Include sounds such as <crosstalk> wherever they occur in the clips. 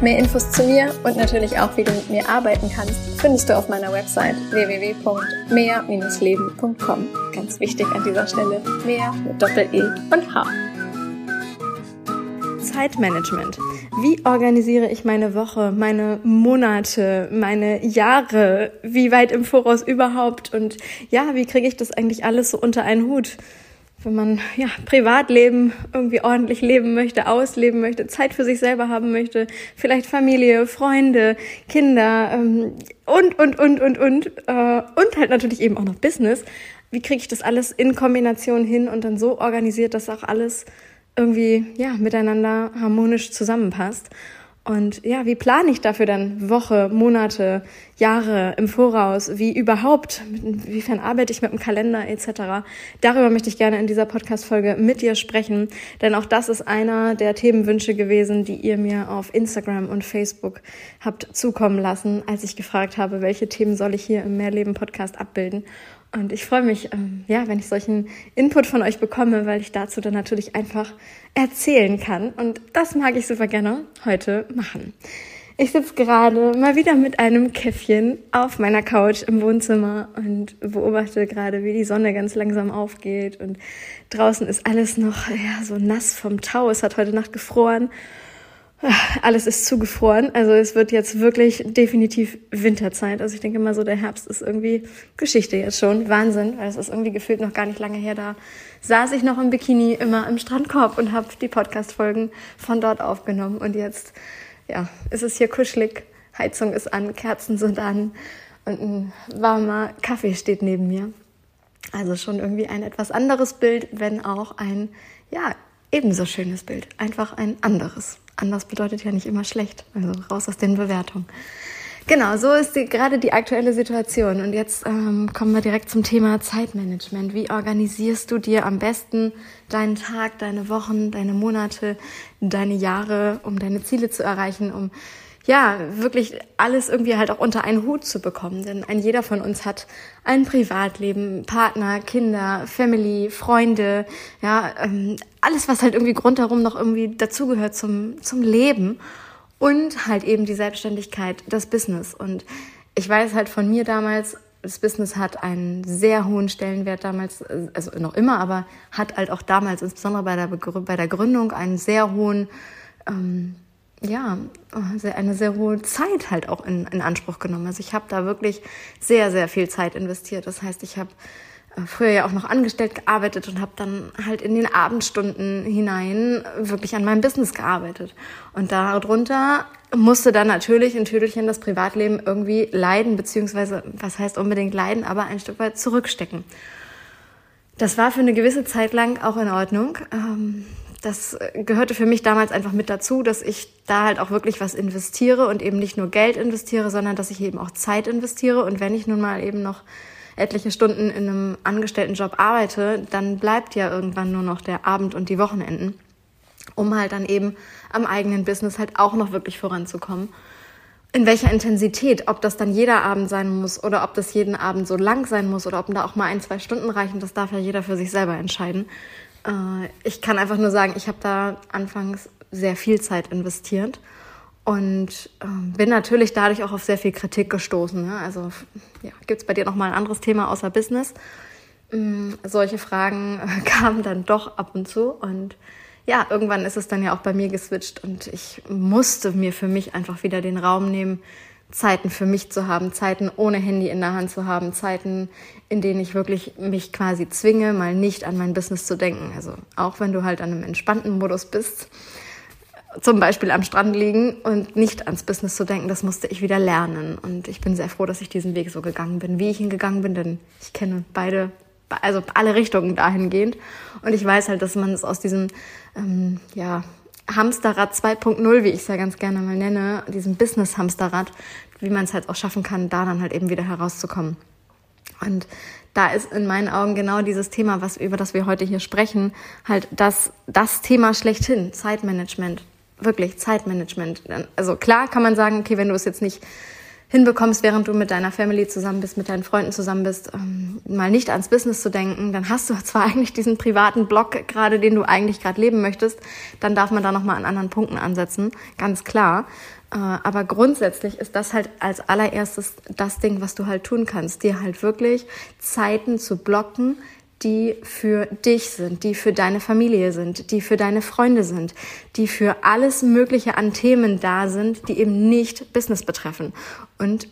Mehr Infos zu mir und natürlich auch, wie du mit mir arbeiten kannst, findest du auf meiner Website www.mehr-leben.com. Ganz wichtig an dieser Stelle, mehr mit Doppel-E und H. Zeitmanagement. Wie organisiere ich meine Woche, meine Monate, meine Jahre? Wie weit im Voraus überhaupt? Und ja, wie kriege ich das eigentlich alles so unter einen Hut? Wenn man ja Privatleben irgendwie ordentlich leben möchte, ausleben möchte, Zeit für sich selber haben möchte, vielleicht Familie, Freunde, Kinder ähm, und und und und und äh, und halt natürlich eben auch noch Business. Wie kriege ich das alles in Kombination hin und dann so organisiert, dass auch alles irgendwie ja miteinander harmonisch zusammenpasst? Und ja, wie plane ich dafür dann Woche, Monate, Jahre im Voraus? Wie überhaupt? Inwiefern arbeite ich mit dem Kalender etc.? Darüber möchte ich gerne in dieser Podcast-Folge mit dir sprechen, denn auch das ist einer der Themenwünsche gewesen, die ihr mir auf Instagram und Facebook habt zukommen lassen, als ich gefragt habe, welche Themen soll ich hier im Mehrleben-Podcast abbilden. Und ich freue mich, ähm, ja, wenn ich solchen Input von euch bekomme, weil ich dazu dann natürlich einfach erzählen kann. Und das mag ich super gerne heute machen. Ich sitze gerade mal wieder mit einem Käffchen auf meiner Couch im Wohnzimmer und beobachte gerade, wie die Sonne ganz langsam aufgeht. Und draußen ist alles noch ja, so nass vom Tau. Es hat heute Nacht gefroren. Alles ist zugefroren. Also es wird jetzt wirklich definitiv Winterzeit. Also ich denke mal so, der Herbst ist irgendwie Geschichte jetzt schon. Wahnsinn, weil es ist irgendwie gefühlt noch gar nicht lange her. Da saß ich noch im Bikini immer im Strandkorb und habe die Podcast-Folgen von dort aufgenommen. Und jetzt, ja, ist es hier kuschelig. Heizung ist an, Kerzen sind an und ein warmer Kaffee steht neben mir. Also schon irgendwie ein etwas anderes Bild, wenn auch ein, ja, ebenso schönes Bild. Einfach ein anderes anders bedeutet ja nicht immer schlecht. Also raus aus den Bewertungen. Genau, so ist die, gerade die aktuelle Situation. Und jetzt ähm, kommen wir direkt zum Thema Zeitmanagement. Wie organisierst du dir am besten deinen Tag, deine Wochen, deine Monate, deine Jahre, um deine Ziele zu erreichen, um ja, wirklich alles irgendwie halt auch unter einen Hut zu bekommen. Denn ein jeder von uns hat ein Privatleben, Partner, Kinder, Family, Freunde, ja, ähm, alles, was halt irgendwie rundherum noch irgendwie dazugehört zum, zum Leben. Und halt eben die Selbstständigkeit, das Business. Und ich weiß halt von mir damals, das Business hat einen sehr hohen Stellenwert damals, also noch immer, aber hat halt auch damals, insbesondere bei der, bei der Gründung, einen sehr hohen ähm, ja, eine sehr hohe Zeit halt auch in, in Anspruch genommen. Also ich habe da wirklich sehr, sehr viel Zeit investiert. Das heißt, ich habe äh, früher ja auch noch angestellt gearbeitet und habe dann halt in den Abendstunden hinein wirklich an meinem Business gearbeitet. Und darunter musste dann natürlich in Tüdelchen das Privatleben irgendwie leiden, beziehungsweise, was heißt unbedingt leiden, aber ein Stück weit zurückstecken. Das war für eine gewisse Zeit lang auch in Ordnung. Das gehörte für mich damals einfach mit dazu, dass ich da halt auch wirklich was investiere und eben nicht nur Geld investiere, sondern dass ich eben auch Zeit investiere. Und wenn ich nun mal eben noch etliche Stunden in einem Angestelltenjob arbeite, dann bleibt ja irgendwann nur noch der Abend und die Wochenenden, um halt dann eben am eigenen Business halt auch noch wirklich voranzukommen. In welcher Intensität, ob das dann jeder Abend sein muss oder ob das jeden Abend so lang sein muss oder ob da auch mal ein, zwei Stunden reichen, das darf ja jeder für sich selber entscheiden. Äh, ich kann einfach nur sagen, ich habe da anfangs sehr viel Zeit investiert und äh, bin natürlich dadurch auch auf sehr viel Kritik gestoßen. Ne? Also ja, gibt es bei dir noch mal ein anderes Thema außer Business? Ähm, solche Fragen äh, <laughs> kamen dann doch ab und zu und ja, irgendwann ist es dann ja auch bei mir geswitcht und ich musste mir für mich einfach wieder den Raum nehmen, Zeiten für mich zu haben, Zeiten ohne Handy in der Hand zu haben, Zeiten, in denen ich wirklich mich quasi zwinge, mal nicht an mein Business zu denken. Also auch wenn du halt an einem entspannten Modus bist, zum Beispiel am Strand liegen und nicht ans Business zu denken, das musste ich wieder lernen. Und ich bin sehr froh, dass ich diesen Weg so gegangen bin, wie ich ihn gegangen bin, denn ich kenne beide, also alle Richtungen dahingehend. Und ich weiß halt, dass man es aus diesem, ähm, ja, Hamsterrad 2.0, wie ich es ja ganz gerne mal nenne, diesem Business-Hamsterrad, wie man es halt auch schaffen kann, da dann halt eben wieder herauszukommen. Und da ist in meinen Augen genau dieses Thema, was, über das wir heute hier sprechen, halt das, das Thema schlechthin, Zeitmanagement. Wirklich, Zeitmanagement. Also klar kann man sagen, okay, wenn du es jetzt nicht hinbekommst, während du mit deiner Family zusammen bist, mit deinen Freunden zusammen bist, ähm, mal nicht ans Business zu denken, dann hast du <laughs> zwar eigentlich diesen privaten Block gerade, den du eigentlich gerade leben möchtest, dann darf man da nochmal an anderen Punkten ansetzen, ganz klar. Äh, aber grundsätzlich ist das halt als allererstes das Ding, was du halt tun kannst, dir halt wirklich Zeiten zu blocken, die für dich sind, die für deine Familie sind, die für deine Freunde sind, die für alles Mögliche an Themen da sind, die eben nicht Business betreffen. Und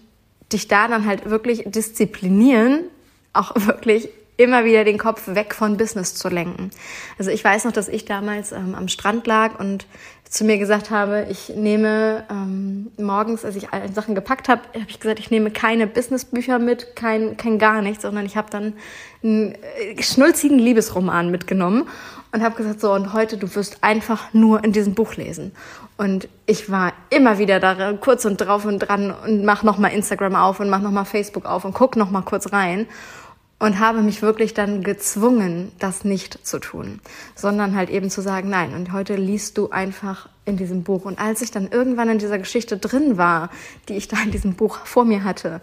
dich da dann halt wirklich disziplinieren, auch <laughs> wirklich immer wieder den Kopf weg von Business zu lenken. Also ich weiß noch, dass ich damals ähm, am Strand lag und zu mir gesagt habe, ich nehme ähm, morgens, als ich alle Sachen gepackt habe, habe ich gesagt, ich nehme keine Businessbücher mit, kein, kein gar nichts, sondern ich habe dann einen äh, schnulzigen Liebesroman mitgenommen und habe gesagt, so und heute du wirst einfach nur in diesem Buch lesen. Und ich war immer wieder da kurz und drauf und dran und mach noch mal Instagram auf und mach noch mal Facebook auf und guck noch mal kurz rein und habe mich wirklich dann gezwungen, das nicht zu tun, sondern halt eben zu sagen, nein, und heute liest du einfach in diesem Buch. Und als ich dann irgendwann in dieser Geschichte drin war, die ich da in diesem Buch vor mir hatte,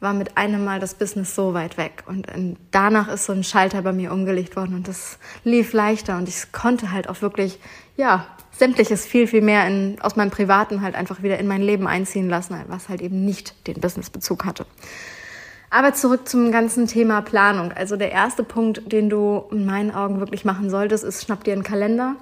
war mit einem Mal das Business so weit weg. Und danach ist so ein Schalter bei mir umgelegt worden und das lief leichter und ich konnte halt auch wirklich, ja, sämtliches viel, viel mehr in, aus meinem Privaten halt einfach wieder in mein Leben einziehen lassen, was halt eben nicht den Businessbezug hatte. Aber zurück zum ganzen Thema Planung. Also der erste Punkt, den du in meinen Augen wirklich machen solltest, ist, schnapp dir einen Kalender.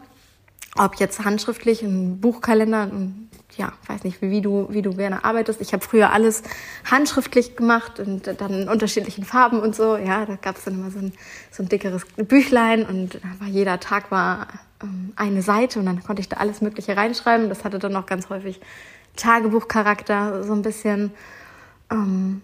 Ob jetzt handschriftlich, ein Buchkalender, ein, ja, weiß nicht, wie, du, wie du gerne arbeitest. Ich habe früher alles handschriftlich gemacht und dann in unterschiedlichen Farben und so. Ja, da gab es dann immer so ein, so ein dickeres Büchlein und jeder Tag war ähm, eine Seite und dann konnte ich da alles Mögliche reinschreiben. Das hatte dann auch ganz häufig Tagebuchcharakter, so ein bisschen. Ähm,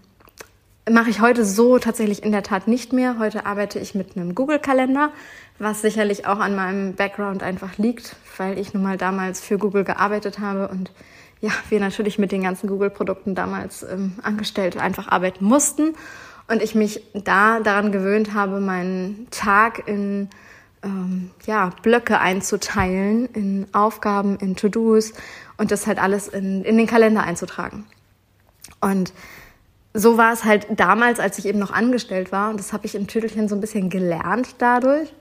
mache ich heute so tatsächlich in der Tat nicht mehr. Heute arbeite ich mit einem Google-Kalender, was sicherlich auch an meinem Background einfach liegt, weil ich nun mal damals für Google gearbeitet habe und ja, wir natürlich mit den ganzen Google-Produkten damals ähm, angestellt einfach arbeiten mussten und ich mich da daran gewöhnt habe, meinen Tag in ähm, ja, Blöcke einzuteilen, in Aufgaben, in To-Dos und das halt alles in, in den Kalender einzutragen. Und so war es halt damals, als ich eben noch angestellt war. Und das habe ich im Tüdelchen so ein bisschen gelernt dadurch.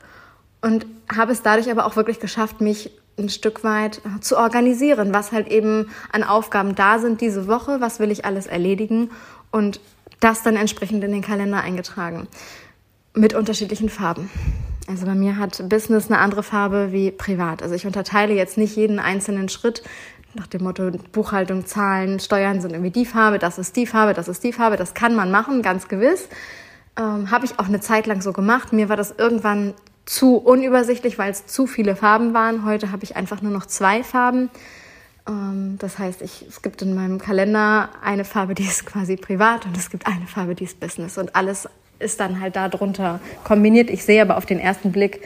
Und habe es dadurch aber auch wirklich geschafft, mich ein Stück weit äh, zu organisieren, was halt eben an Aufgaben da sind diese Woche, was will ich alles erledigen und das dann entsprechend in den Kalender eingetragen. Mit unterschiedlichen Farben. Also bei mir hat Business eine andere Farbe wie privat. Also ich unterteile jetzt nicht jeden einzelnen Schritt nach dem Motto Buchhaltung, Zahlen, Steuern sind irgendwie die Farbe, das ist die Farbe, das ist die Farbe, das kann man machen, ganz gewiss. Ähm, Habe ich auch eine Zeit lang so gemacht. Mir war das irgendwann zu unübersichtlich, weil es zu viele Farben waren. Heute habe ich einfach nur noch zwei Farben. Ähm, das heißt, ich, es gibt in meinem Kalender eine Farbe, die ist quasi privat und es gibt eine Farbe, die ist Business. Und alles ist dann halt darunter kombiniert. Ich sehe aber auf den ersten Blick,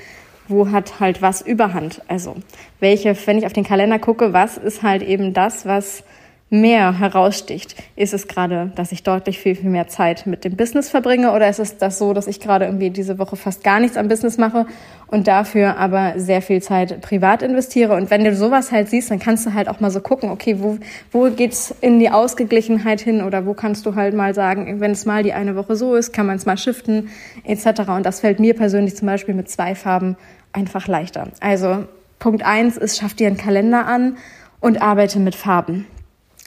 wo hat halt was Überhand. Also welche, wenn ich auf den Kalender gucke, was ist halt eben das, was mehr heraussticht? Ist es gerade, dass ich deutlich viel, viel mehr Zeit mit dem Business verbringe oder ist es das so, dass ich gerade irgendwie diese Woche fast gar nichts am Business mache und dafür aber sehr viel Zeit privat investiere? Und wenn du sowas halt siehst, dann kannst du halt auch mal so gucken, okay, wo, wo geht's in die Ausgeglichenheit hin oder wo kannst du halt mal sagen, wenn es mal die eine Woche so ist, kann man es mal shiften etc. Und das fällt mir persönlich zum Beispiel mit zwei Farben einfach leichter. Also Punkt eins ist, schaff dir einen Kalender an und arbeite mit Farben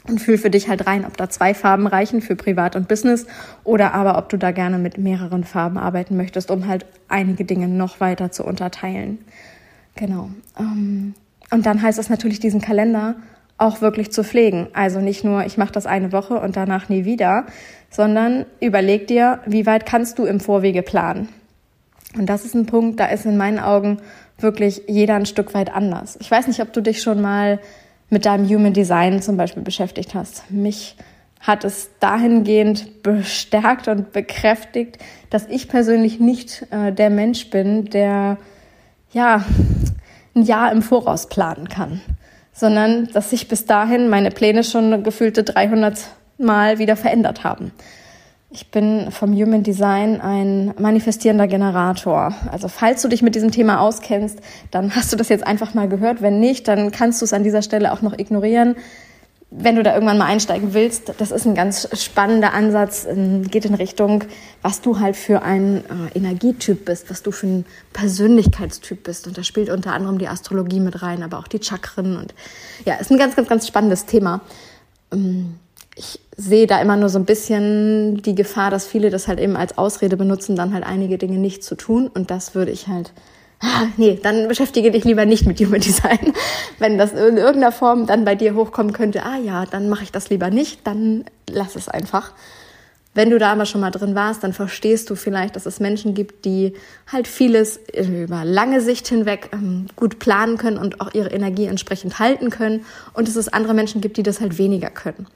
und fühl für dich halt rein, ob da zwei Farben reichen für Privat und Business oder aber ob du da gerne mit mehreren Farben arbeiten möchtest, um halt einige Dinge noch weiter zu unterteilen. Genau. Ähm, und dann heißt es natürlich, diesen Kalender auch wirklich zu pflegen. Also nicht nur, ich mache das eine Woche und danach nie wieder, sondern überleg dir, wie weit kannst du im Vorwege planen. Und das ist ein Punkt, da ist in meinen Augen wirklich jeder ein Stück weit anders. Ich weiß nicht, ob du dich schon mal mit deinem Human Design zum Beispiel beschäftigt hast. Mich hat es dahingehend bestärkt und bekräftigt, dass ich persönlich nicht äh, der Mensch bin, der ja ein Jahr im Voraus planen kann, sondern dass sich bis dahin meine Pläne schon gefühlte 300 Mal wieder verändert haben. Ich bin vom Human Design ein manifestierender Generator. Also falls du dich mit diesem Thema auskennst, dann hast du das jetzt einfach mal gehört. Wenn nicht, dann kannst du es an dieser Stelle auch noch ignorieren. Wenn du da irgendwann mal einsteigen willst, das ist ein ganz spannender Ansatz, ähm, geht in Richtung, was du halt für ein äh, Energietyp bist, was du für ein Persönlichkeitstyp bist. Und da spielt unter anderem die Astrologie mit rein, aber auch die Chakren. Und ja, ist ein ganz, ganz, ganz spannendes Thema. Ich sehe da immer nur so ein bisschen die Gefahr, dass viele das halt eben als Ausrede benutzen, dann halt einige Dinge nicht zu tun. Und das würde ich halt, ah, nee, dann beschäftige dich lieber nicht mit Human Design. <laughs> Wenn das in irgendeiner Form dann bei dir hochkommen könnte, ah ja, dann mache ich das lieber nicht, dann lass es einfach. Wenn du da aber schon mal drin warst, dann verstehst du vielleicht, dass es Menschen gibt, die halt vieles über lange Sicht hinweg ähm, gut planen können und auch ihre Energie entsprechend halten können. Und dass es andere Menschen gibt, die das halt weniger können.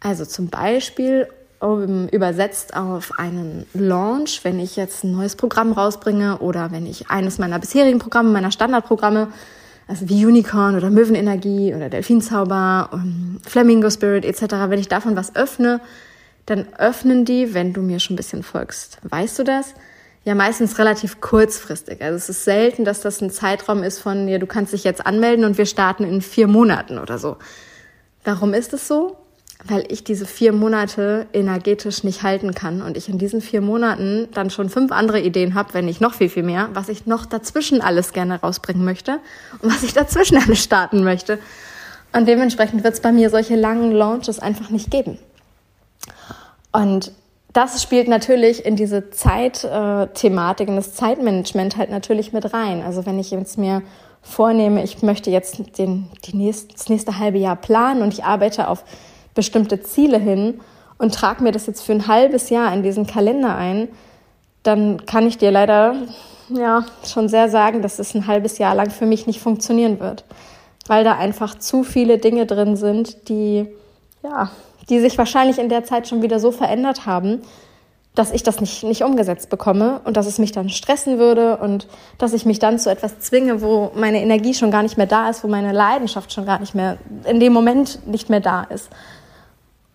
Also zum Beispiel um, übersetzt auf einen Launch, wenn ich jetzt ein neues Programm rausbringe oder wenn ich eines meiner bisherigen Programme, meiner Standardprogramme, also wie Unicorn oder Möwenenergie oder Delfinzauber, und Flamingo Spirit etc., wenn ich davon was öffne, dann öffnen die, wenn du mir schon ein bisschen folgst. Weißt du das? Ja, meistens relativ kurzfristig. Also es ist selten, dass das ein Zeitraum ist von, ja, du kannst dich jetzt anmelden und wir starten in vier Monaten oder so. Warum ist es so? Weil ich diese vier Monate energetisch nicht halten kann und ich in diesen vier Monaten dann schon fünf andere Ideen habe, wenn nicht noch viel, viel mehr, was ich noch dazwischen alles gerne rausbringen möchte und was ich dazwischen alles starten möchte. Und dementsprechend wird es bei mir solche langen Launches einfach nicht geben. Und das spielt natürlich in diese Zeitthematik, in das Zeitmanagement halt natürlich mit rein. Also wenn ich jetzt mir vornehme, ich möchte jetzt den, die nächst, das nächste halbe Jahr planen und ich arbeite auf bestimmte Ziele hin und trage mir das jetzt für ein halbes Jahr in diesen Kalender ein, dann kann ich dir leider ja schon sehr sagen, dass es ein halbes Jahr lang für mich nicht funktionieren wird, weil da einfach zu viele Dinge drin sind, die ja, die sich wahrscheinlich in der Zeit schon wieder so verändert haben, dass ich das nicht, nicht umgesetzt bekomme und dass es mich dann stressen würde und dass ich mich dann zu etwas zwinge, wo meine Energie schon gar nicht mehr da ist, wo meine Leidenschaft schon gar nicht mehr in dem Moment nicht mehr da ist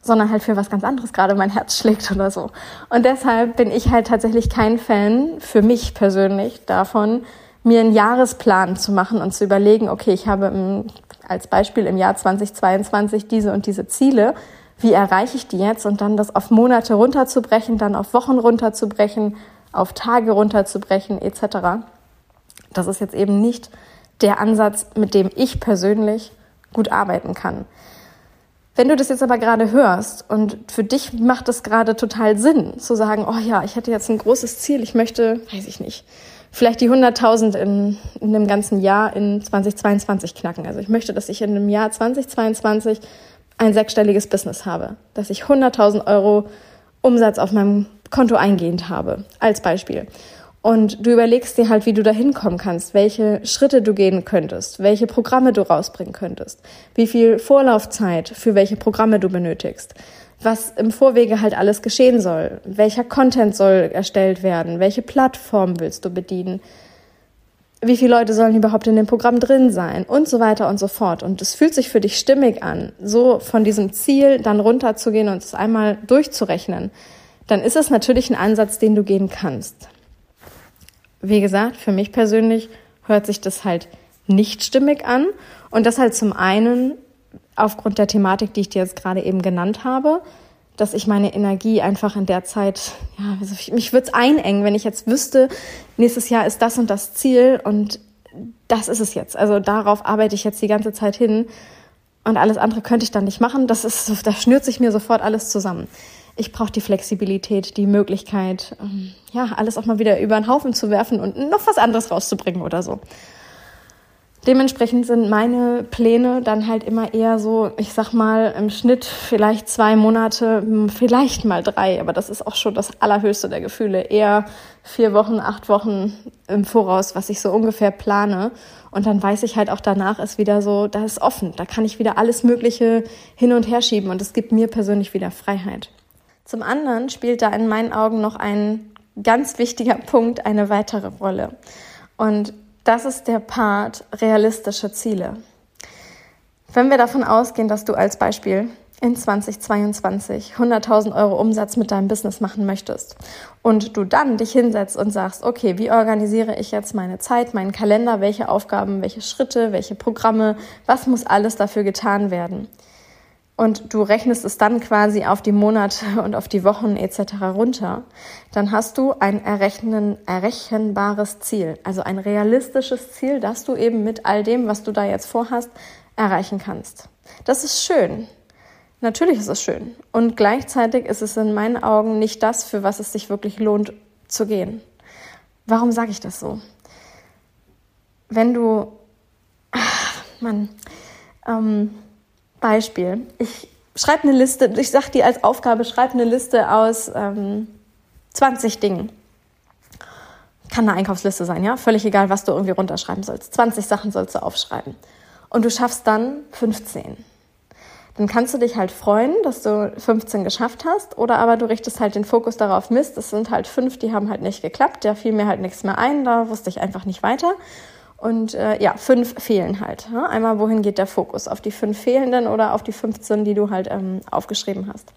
sondern halt für was ganz anderes gerade mein Herz schlägt oder so. Und deshalb bin ich halt tatsächlich kein Fan, für mich persönlich, davon, mir einen Jahresplan zu machen und zu überlegen, okay, ich habe im, als Beispiel im Jahr 2022 diese und diese Ziele. Wie erreiche ich die jetzt? Und dann das auf Monate runterzubrechen, dann auf Wochen runterzubrechen, auf Tage runterzubrechen, etc. Das ist jetzt eben nicht der Ansatz, mit dem ich persönlich gut arbeiten kann. Wenn du das jetzt aber gerade hörst und für dich macht es gerade total Sinn, zu sagen, oh ja, ich hätte jetzt ein großes Ziel, ich möchte, weiß ich nicht, vielleicht die 100.000 in, in einem ganzen Jahr in 2022 knacken. Also ich möchte, dass ich in einem Jahr 2022 ein sechsstelliges Business habe, dass ich 100.000 Euro Umsatz auf meinem Konto eingehend habe, als Beispiel. Und du überlegst dir halt, wie du da hinkommen kannst, welche Schritte du gehen könntest, welche Programme du rausbringen könntest, wie viel Vorlaufzeit für welche Programme du benötigst, was im Vorwege halt alles geschehen soll, welcher Content soll erstellt werden, welche Plattform willst du bedienen, wie viele Leute sollen überhaupt in dem Programm drin sein und so weiter und so fort. Und es fühlt sich für dich stimmig an, so von diesem Ziel dann runterzugehen und es einmal durchzurechnen. Dann ist es natürlich ein Ansatz, den du gehen kannst wie gesagt, für mich persönlich hört sich das halt nicht stimmig an. Und das halt zum einen aufgrund der Thematik, die ich dir jetzt gerade eben genannt habe, dass ich meine Energie einfach in der Zeit, ja, also mich würde es einengen, wenn ich jetzt wüsste, nächstes Jahr ist das und das Ziel und das ist es jetzt. Also darauf arbeite ich jetzt die ganze Zeit hin und alles andere könnte ich dann nicht machen. Das ist, da schnürt sich mir sofort alles zusammen ich brauche die Flexibilität, die Möglichkeit, ähm, ja, alles auch mal wieder über den Haufen zu werfen und noch was anderes rauszubringen oder so. Dementsprechend sind meine Pläne dann halt immer eher so, ich sag mal, im Schnitt vielleicht zwei Monate, hm, vielleicht mal drei, aber das ist auch schon das allerhöchste der Gefühle. Eher vier Wochen, acht Wochen im Voraus, was ich so ungefähr plane. Und dann weiß ich halt auch danach ist wieder so, da ist offen, da kann ich wieder alles Mögliche hin und her schieben und es gibt mir persönlich wieder Freiheit. Zum anderen spielt da in meinen Augen noch ein ganz wichtiger <laughs> Punkt eine weitere Rolle. Und das ist der Part realistische Ziele. Wenn wir davon ausgehen, dass du als Beispiel in 2022 100.000 Euro Umsatz mit deinem Business machen möchtest und du dann dich hinsetzt und sagst, okay, wie organisiere ich jetzt meine Zeit, meinen Kalender, welche Aufgaben, welche Schritte, welche Programme, was muss alles dafür getan werden? Und du rechnest es dann quasi auf die Monate <laughs> und auf die Wochen etc. runter, dann hast du ein errechnen, errechenbares Ziel, also ein realistisches Ziel, das du eben mit all dem, was du da jetzt vorhast, erreichen kannst. Das ist schön. Natürlich ist es schön. Und gleichzeitig ist es in meinen Augen nicht das, für was es sich wirklich lohnt zu gehen. Warum sage ich das so? Wenn du, ach, Mann, ähm, Beispiel, ich schreibe eine Liste, ich sage dir als Aufgabe, schreib eine Liste aus ähm, 20 Dingen. Kann eine Einkaufsliste sein, ja? Völlig egal, was du irgendwie runterschreiben sollst. 20 Sachen sollst du aufschreiben. Und du schaffst dann 15 dann kannst du dich halt freuen, dass du 15 geschafft hast, oder aber du richtest halt den Fokus darauf, Mist, es sind halt fünf, die haben halt nicht geklappt, da fiel mir halt nichts mehr ein, da wusste ich einfach nicht weiter. Und äh, ja, fünf fehlen halt. Ja? Einmal, wohin geht der Fokus? Auf die fünf fehlenden oder auf die 15, die du halt ähm, aufgeschrieben hast.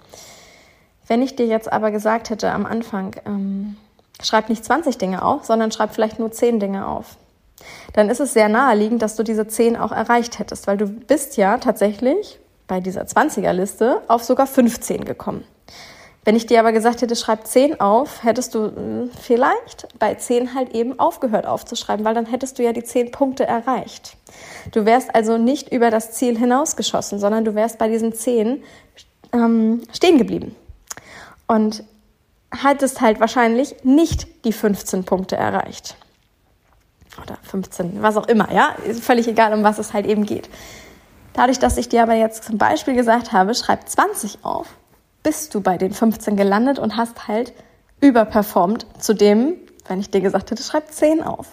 Wenn ich dir jetzt aber gesagt hätte am Anfang, ähm, schreib nicht 20 Dinge auf, sondern schreib vielleicht nur 10 Dinge auf, dann ist es sehr naheliegend, dass du diese 10 auch erreicht hättest, weil du bist ja tatsächlich bei dieser 20er-Liste auf sogar 15 gekommen. Wenn ich dir aber gesagt hätte, schreib 10 auf, hättest du hm, vielleicht bei 10 halt eben aufgehört aufzuschreiben, weil dann hättest du ja die 10 Punkte erreicht. Du wärst also nicht über das Ziel hinausgeschossen, sondern du wärst bei diesen 10 ähm, stehen geblieben. Und hättest halt wahrscheinlich nicht die 15 Punkte erreicht. Oder 15, was auch immer, ja? Ist völlig egal, um was es halt eben geht. Dadurch, dass ich dir aber jetzt zum Beispiel gesagt habe, schreib 20 auf, bist du bei den 15 gelandet und hast halt überperformt zu dem, wenn ich dir gesagt hätte, schreib 10 auf.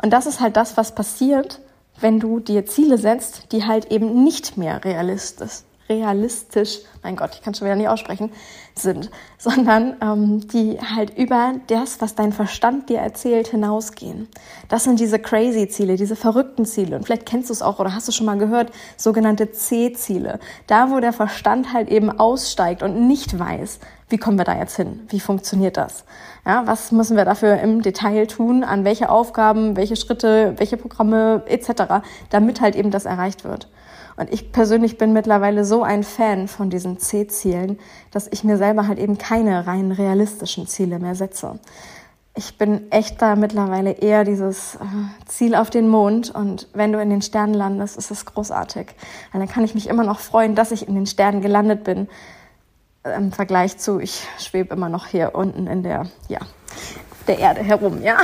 Und das ist halt das, was passiert, wenn du dir Ziele setzt, die halt eben nicht mehr realistisch, realistisch, mein Gott, ich kann schon wieder nicht aussprechen, sind, <laughs> sondern ähm, die halt über das, was dein Verstand dir erzählt, hinausgehen. Das sind diese crazy Ziele, diese verrückten Ziele. Und vielleicht kennst du es auch oder hast du schon mal gehört, sogenannte C-Ziele. Da, wo der Verstand halt eben aussteigt und nicht weiß, wie kommen wir da jetzt hin? Wie funktioniert das? Ja, was müssen wir dafür im Detail tun? An welche Aufgaben, welche Schritte, welche Programme etc., damit halt eben das erreicht wird. Und ich persönlich bin mittlerweile so ein Fan von diesen C-Zielen, dass ich mir selber halt eben keine rein realistischen Ziele mehr setze. Ich bin echt da mittlerweile eher dieses äh, Ziel auf den Mond und wenn du in den Sternen landest, ist es großartig. Und dann kann ich mich immer noch freuen, dass ich in den Sternen gelandet bin. Im Vergleich zu, ich schwebe immer noch hier unten in der, ja, der Erde herum, ja.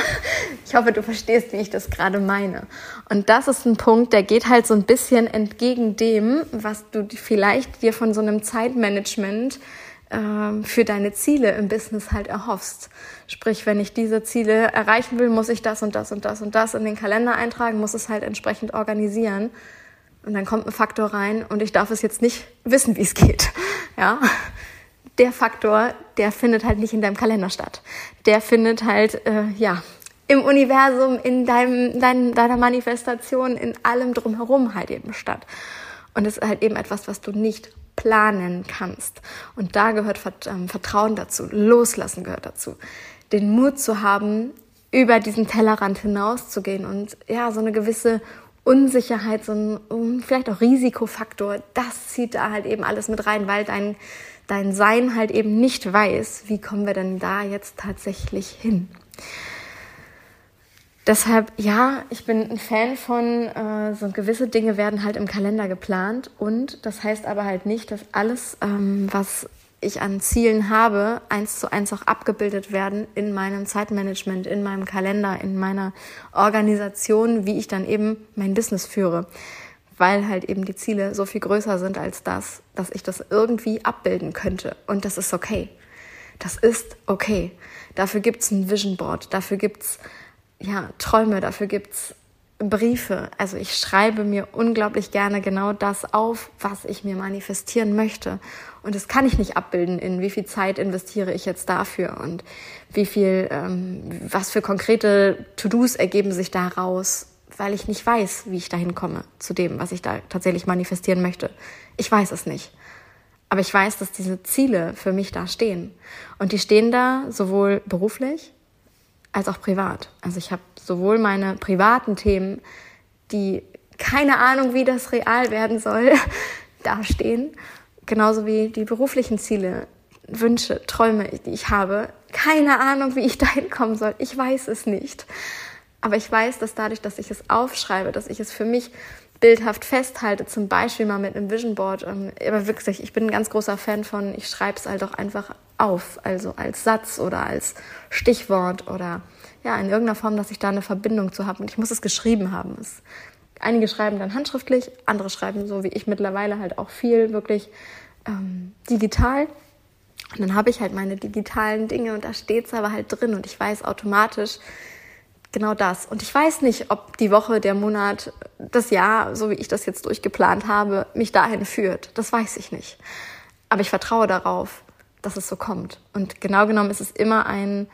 Ich hoffe, du verstehst, wie ich das gerade meine. Und das ist ein Punkt, der geht halt so ein bisschen entgegen dem, was du vielleicht dir von so einem Zeitmanagement ähm, für deine Ziele im Business halt erhoffst. Sprich, wenn ich diese Ziele erreichen will, muss ich das und das und das und das in den Kalender eintragen, muss es halt entsprechend organisieren. Und dann kommt ein Faktor rein und ich darf es jetzt nicht wissen, wie es geht. Ja, der Faktor, der findet halt nicht in deinem Kalender statt. Der findet halt, äh, ja, im Universum, in deinem, dein, deiner Manifestation, in allem drumherum halt eben statt. Und es ist halt eben etwas, was du nicht planen kannst. Und da gehört ähm, Vertrauen dazu, Loslassen gehört dazu. Den Mut zu haben, über diesen Tellerrand hinauszugehen und ja, so eine gewisse Unsicherheit, so ein vielleicht auch Risikofaktor, das zieht da halt eben alles mit rein, weil dein dein Sein halt eben nicht weiß, wie kommen wir denn da jetzt tatsächlich hin. Deshalb, ja, ich bin ein Fan von, äh, so gewisse Dinge werden halt im Kalender geplant und das heißt aber halt nicht, dass alles, ähm, was ich an Zielen habe, eins zu eins auch abgebildet werden in meinem Zeitmanagement, in meinem Kalender, in meiner Organisation, wie ich dann eben mein Business führe weil halt eben die Ziele so viel größer sind als das, dass ich das irgendwie abbilden könnte. Und das ist okay. Das ist okay. Dafür gibt's ein Vision Board, dafür gibt's ja, Träume, dafür gibt's Briefe. Also ich schreibe mir unglaublich gerne genau das auf, was ich mir manifestieren möchte. Und das kann ich nicht abbilden, in wie viel Zeit investiere ich jetzt dafür und wie viel, ähm, was für konkrete To-Dos ergeben sich daraus weil ich nicht weiß, wie ich dahin komme zu dem, was ich da tatsächlich manifestieren möchte. Ich weiß es nicht. Aber ich weiß, dass diese Ziele für mich da stehen. Und die stehen da sowohl beruflich als auch privat. Also ich habe sowohl meine privaten Themen, die keine Ahnung, wie das real werden soll, <laughs> dastehen, genauso wie die beruflichen Ziele, Wünsche, Träume, die ich habe. Keine Ahnung, wie ich dahin kommen soll. Ich weiß es nicht. Aber ich weiß, dass dadurch, dass ich es aufschreibe, dass ich es für mich bildhaft festhalte, zum Beispiel mal mit einem Vision Board. Ähm, aber wirklich, ich bin ein ganz großer Fan von, ich schreibe es halt auch einfach auf, also als Satz oder als Stichwort oder ja, in irgendeiner Form, dass ich da eine Verbindung zu habe. Und ich muss es geschrieben haben. Es, einige schreiben dann handschriftlich, andere schreiben so wie ich mittlerweile halt auch viel wirklich ähm, digital. Und dann habe ich halt meine digitalen Dinge und da steht es aber halt drin und ich weiß automatisch, genau das. Und ich weiß nicht, ob die Woche, der Monat, das Jahr, so wie ich das jetzt durchgeplant habe, mich dahin führt. Das weiß ich nicht. Aber ich vertraue darauf, dass es so kommt. Und genau genommen ist es immer ein,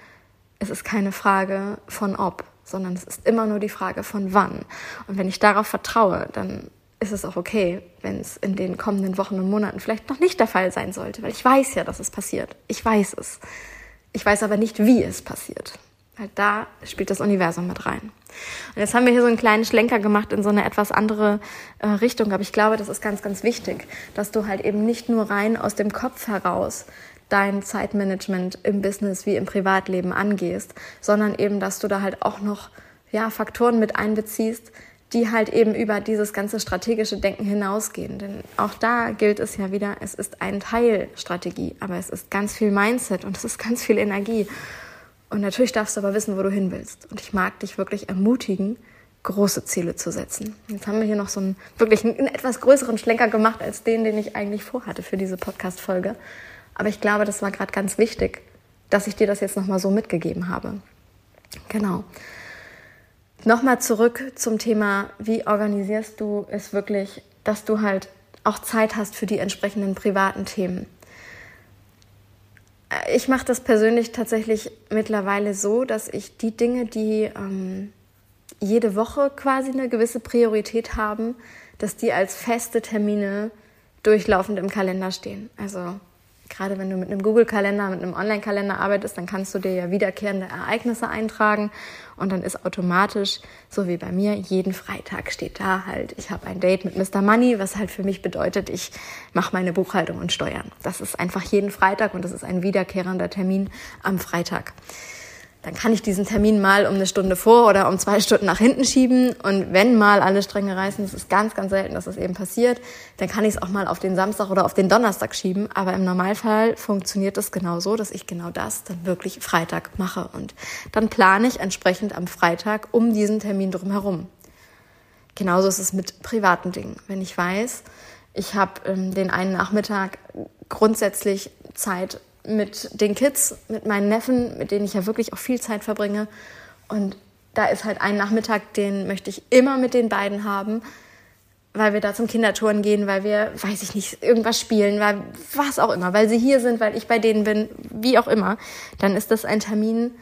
es ist keine Frage von ob, sondern es ist immer nur die Frage von wann. Und wenn ich darauf vertraue, dann ist es auch okay, wenn es in den kommenden Wochen und Monaten vielleicht noch nicht der Fall sein sollte, weil ich weiß ja, dass es passiert. Ich weiß es. Ich weiß aber nicht, wie es passiert. Halt da spielt das Universum mit rein. Und jetzt haben wir hier so einen kleinen Schlenker gemacht in so eine etwas andere äh, Richtung, aber ich glaube, das ist ganz, ganz wichtig, dass du halt eben nicht nur rein aus dem Kopf heraus dein Zeitmanagement im Business wie im Privatleben angehst, sondern eben, dass du da halt auch noch ja, Faktoren mit einbeziehst, die halt eben über dieses ganze strategische Denken hinausgehen. Denn auch da gilt es ja wieder, es ist ein Teil Strategie, aber es ist ganz viel Mindset und es ist ganz viel Energie. Und natürlich darfst du aber wissen, wo du hin willst. Und ich mag dich wirklich ermutigen, große Ziele zu setzen. Jetzt haben wir hier noch so einen wirklich einen etwas größeren Schlenker gemacht als den, den ich eigentlich vorhatte für diese Podcast-Folge. Aber ich glaube, das war gerade ganz wichtig, dass ich dir das jetzt nochmal so mitgegeben habe. Genau. Nochmal zurück zum Thema, wie organisierst du es wirklich, dass du halt auch Zeit hast für die entsprechenden privaten Themen ich mache das persönlich tatsächlich mittlerweile so, dass ich die Dinge, die ähm, jede Woche quasi eine gewisse Priorität haben, dass die als feste Termine durchlaufend im Kalender stehen. Also gerade wenn du mit einem Google-Kalender, mit einem Online-Kalender arbeitest, dann kannst du dir ja wiederkehrende Ereignisse eintragen und dann ist automatisch, so wie bei mir, jeden Freitag steht da halt, ich habe ein Date mit Mr. Money, was halt für mich bedeutet, ich mache meine Buchhaltung und Steuern. Das ist einfach jeden Freitag und das ist ein wiederkehrender Termin am Freitag dann kann ich diesen Termin mal um eine Stunde vor oder um zwei Stunden nach hinten schieben. Und wenn mal alle Stränge reißen, das ist ganz, ganz selten, dass das eben passiert, dann kann ich es auch mal auf den Samstag oder auf den Donnerstag schieben. Aber im Normalfall funktioniert es genau so, dass ich genau das dann wirklich Freitag mache. Und dann plane ich entsprechend am Freitag um diesen Termin drumherum. Genauso ist es mit privaten Dingen. Wenn ich weiß, ich habe ähm, den einen Nachmittag grundsätzlich Zeit mit den Kids, mit meinen Neffen, mit denen ich ja wirklich auch viel Zeit verbringe. Und da ist halt ein Nachmittag, den möchte ich immer mit den beiden haben, weil wir da zum Kindertouren gehen, weil wir, weiß ich nicht, irgendwas spielen, weil was auch immer, weil sie hier sind, weil ich bei denen bin, wie auch immer. Dann ist das ein Termin,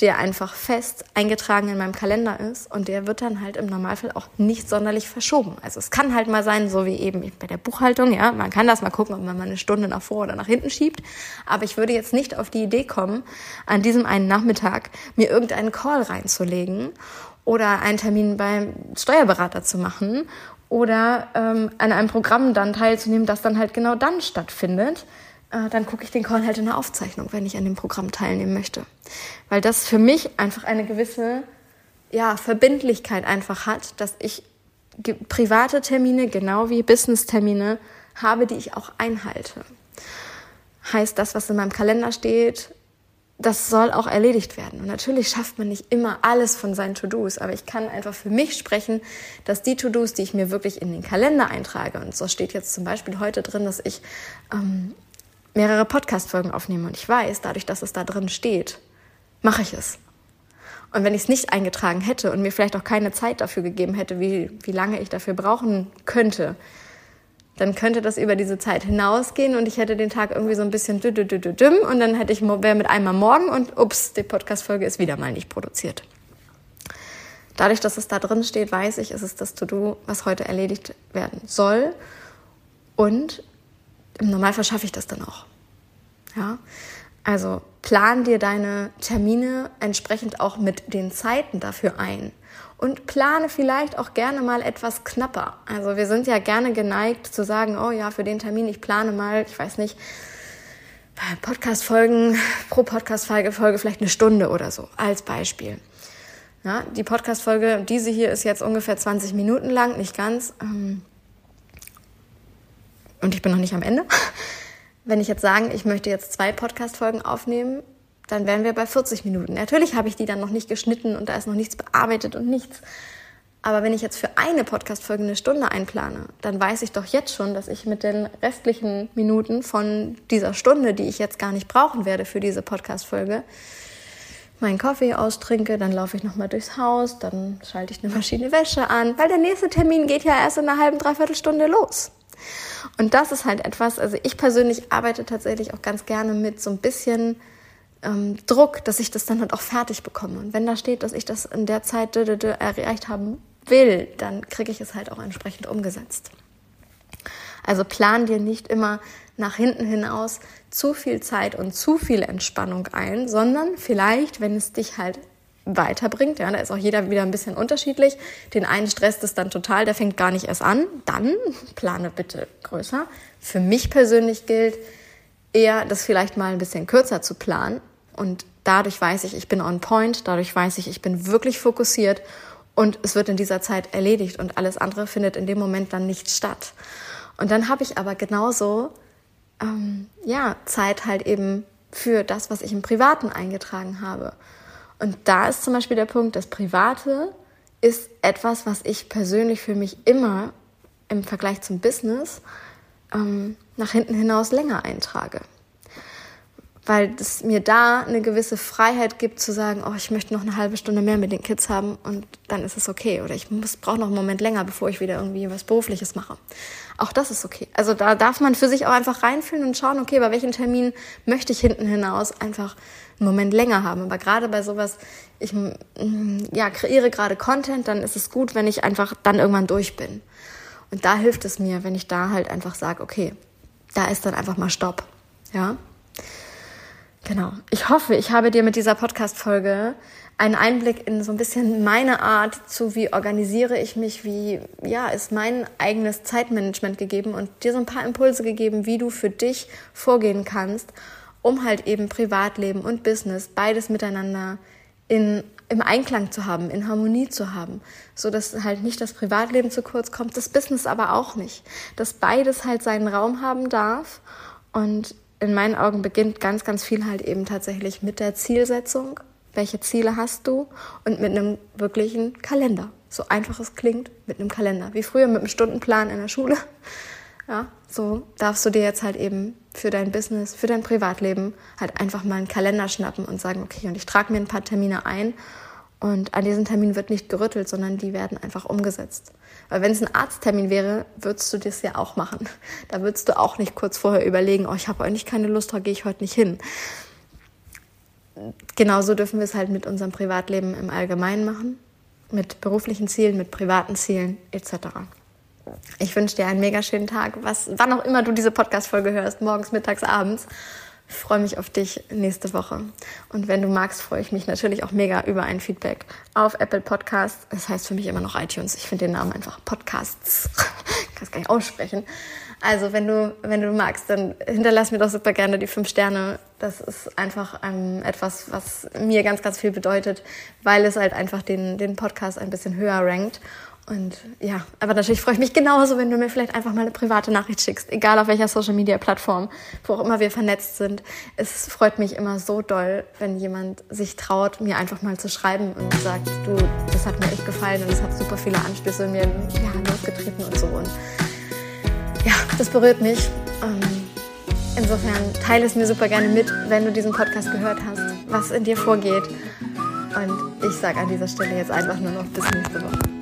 der einfach fest eingetragen in meinem Kalender ist und der wird dann halt im Normalfall auch nicht sonderlich verschoben. Also es kann halt mal sein, so wie eben bei der Buchhaltung, ja, man kann das mal gucken, ob man mal eine Stunde nach vor oder nach hinten schiebt, aber ich würde jetzt nicht auf die Idee kommen, an diesem einen Nachmittag mir irgendeinen Call reinzulegen oder einen Termin beim Steuerberater zu machen oder ähm, an einem Programm dann teilzunehmen, das dann halt genau dann stattfindet, äh, dann gucke ich den Call halt in der Aufzeichnung, wenn ich an dem Programm teilnehmen möchte. Weil das für mich einfach eine gewisse ja, Verbindlichkeit einfach hat, dass ich private Termine genau wie Business-Termine habe, die ich auch einhalte. Heißt, das, was in meinem Kalender steht, das soll auch erledigt werden. Und natürlich schafft man nicht immer alles von seinen To-Dos, aber ich kann einfach für mich sprechen, dass die To-Dos, die ich mir wirklich in den Kalender eintrage, und so steht jetzt zum Beispiel heute drin, dass ich ähm, mehrere Podcast-Folgen aufnehme und ich weiß, dadurch, dass es da drin steht, mache ich es. Und wenn ich es nicht eingetragen hätte und mir vielleicht auch keine Zeit dafür gegeben hätte, wie, wie lange ich dafür brauchen könnte, dann könnte das über diese Zeit hinausgehen und ich hätte den Tag irgendwie so ein bisschen dü -dü -dü -düm und dann hätte ich wäre mit einmal morgen und ups, die Podcast-Folge ist wieder mal nicht produziert. Dadurch, dass es da drin steht, weiß ich, es ist das To-Do, was heute erledigt werden soll. Und im Normalfall schaffe ich das dann auch. Ja, also plan dir deine Termine entsprechend auch mit den Zeiten dafür ein und plane vielleicht auch gerne mal etwas knapper. Also wir sind ja gerne geneigt zu sagen, oh ja, für den Termin, ich plane mal, ich weiß nicht, Podcast-Folgen, pro Podcast-Folge Folge vielleicht eine Stunde oder so, als Beispiel. Ja, die Podcast-Folge, diese hier ist jetzt ungefähr 20 Minuten lang, nicht ganz. Ähm, und ich bin noch nicht am Ende. <laughs> Wenn ich jetzt sagen, ich möchte jetzt zwei Podcast-Folgen aufnehmen, dann wären wir bei 40 Minuten. Natürlich habe ich die dann noch nicht geschnitten und da ist noch nichts bearbeitet und nichts. Aber wenn ich jetzt für eine Podcast-Folge eine Stunde einplane, dann weiß ich doch jetzt schon, dass ich mit den restlichen Minuten von dieser Stunde, die ich jetzt gar nicht brauchen werde für diese Podcast-Folge, meinen Kaffee austrinke, dann laufe ich nochmal durchs Haus, dann schalte ich eine Maschine Wäsche an, weil der nächste Termin geht ja erst in einer halben, dreiviertel Stunde los. Und das ist halt etwas, also ich persönlich arbeite tatsächlich auch ganz gerne mit so ein bisschen ähm, Druck, dass ich das dann halt auch fertig bekomme. Und wenn da steht, dass ich das in der Zeit erreicht haben will, dann kriege ich es halt auch entsprechend umgesetzt. Also plan dir nicht immer nach hinten hinaus zu viel Zeit und zu viel Entspannung ein, sondern vielleicht, wenn es dich halt weiterbringt, ja, da ist auch jeder wieder ein bisschen unterschiedlich. Den einen stresst es dann total, der fängt gar nicht erst an, dann <laughs> plane bitte größer. Für mich persönlich gilt eher, das vielleicht mal ein bisschen kürzer zu planen und dadurch weiß ich, ich bin on point, dadurch weiß ich, ich bin wirklich fokussiert und es wird in dieser Zeit erledigt und alles andere findet in dem Moment dann nicht statt. Und dann habe ich aber genauso ähm, ja, Zeit halt eben für das, was ich im Privaten eingetragen habe. Und da ist zum Beispiel der Punkt, das Private ist etwas, was ich persönlich für mich immer im Vergleich zum Business ähm, nach hinten hinaus länger eintrage weil es mir da eine gewisse Freiheit gibt zu sagen, oh, ich möchte noch eine halbe Stunde mehr mit den Kids haben und dann ist es okay. Oder ich brauche noch einen Moment länger, bevor ich wieder irgendwie was Berufliches mache. Auch das ist okay. Also da darf man für sich auch einfach reinfühlen und schauen, okay, bei welchen Terminen möchte ich hinten hinaus einfach einen Moment länger haben. Aber gerade bei sowas, ich mm, ja, kreiere gerade Content, dann ist es gut, wenn ich einfach dann irgendwann durch bin. Und da hilft es mir, wenn ich da halt einfach sage, okay, da ist dann einfach mal Stopp. Ja. Genau. Ich hoffe, ich habe dir mit dieser Podcast-Folge einen Einblick in so ein bisschen meine Art zu, wie organisiere ich mich, wie, ja, ist mein eigenes Zeitmanagement gegeben und dir so ein paar Impulse gegeben, wie du für dich vorgehen kannst, um halt eben Privatleben und Business beides miteinander in, im Einklang zu haben, in Harmonie zu haben, so dass halt nicht das Privatleben zu kurz kommt, das Business aber auch nicht, dass beides halt seinen Raum haben darf und in meinen Augen beginnt ganz, ganz viel halt eben tatsächlich mit der Zielsetzung. Welche Ziele hast du? Und mit einem wirklichen Kalender. So einfach es klingt, mit einem Kalender. Wie früher mit einem Stundenplan in der Schule. <laughs> Ja, so darfst du dir jetzt halt eben für dein Business, für dein Privatleben halt einfach mal einen Kalender schnappen und sagen, okay, und ich trage mir ein paar Termine ein und an diesen Termin wird nicht gerüttelt, sondern die werden einfach umgesetzt. Weil wenn es ein Arzttermin wäre, würdest du das ja auch machen. <laughs> Da würdest du auch nicht kurz vorher überlegen, oh, ich habe eigentlich keine Lust, da gehe ich heute nicht hin. Genauso dürfen wir es halt mit unserem Privatleben im Allgemeinen machen. Mit beruflichen Zielen, mit privaten Zielen etc. Ich wünsche dir einen mega schönen Tag, was, wann auch immer du diese Podcast-Folge hörst, morgens, mittags, abends. Ich freue mich auf dich nächste Woche. Und wenn du magst, freue ich mich natürlich auch mega über ein Feedback auf Apple Podcasts. Das heißt für mich immer noch iTunes. Ich finde den Namen einfach Podcasts. <laughs> kann es gar nicht aussprechen. Also wenn du, wenn du magst, dann hinterlass mir doch super gerne die fünf Sterne. Das ist einfach ähm, etwas, was mir ganz, ganz viel bedeutet, weil es halt einfach den, den Podcast ein bisschen höher rankt. Und ja, aber natürlich freue ich mich genauso, wenn du mir vielleicht einfach mal eine private Nachricht schickst, egal auf welcher Social Media Plattform, wo auch immer wir vernetzt sind. Es freut mich immer so doll, wenn jemand sich traut, mir einfach mal zu schreiben und sagt, du, das hat mir echt gefallen und es hat super viele Anstöße in mir ja, losgetreten und so. Und ja, das berührt mich. Ähm, insofern teile es mir super gerne mit, wenn du diesen Podcast gehört hast, was in dir vorgeht. Und ich sage an dieser Stelle jetzt einfach nur noch bis nächste Woche.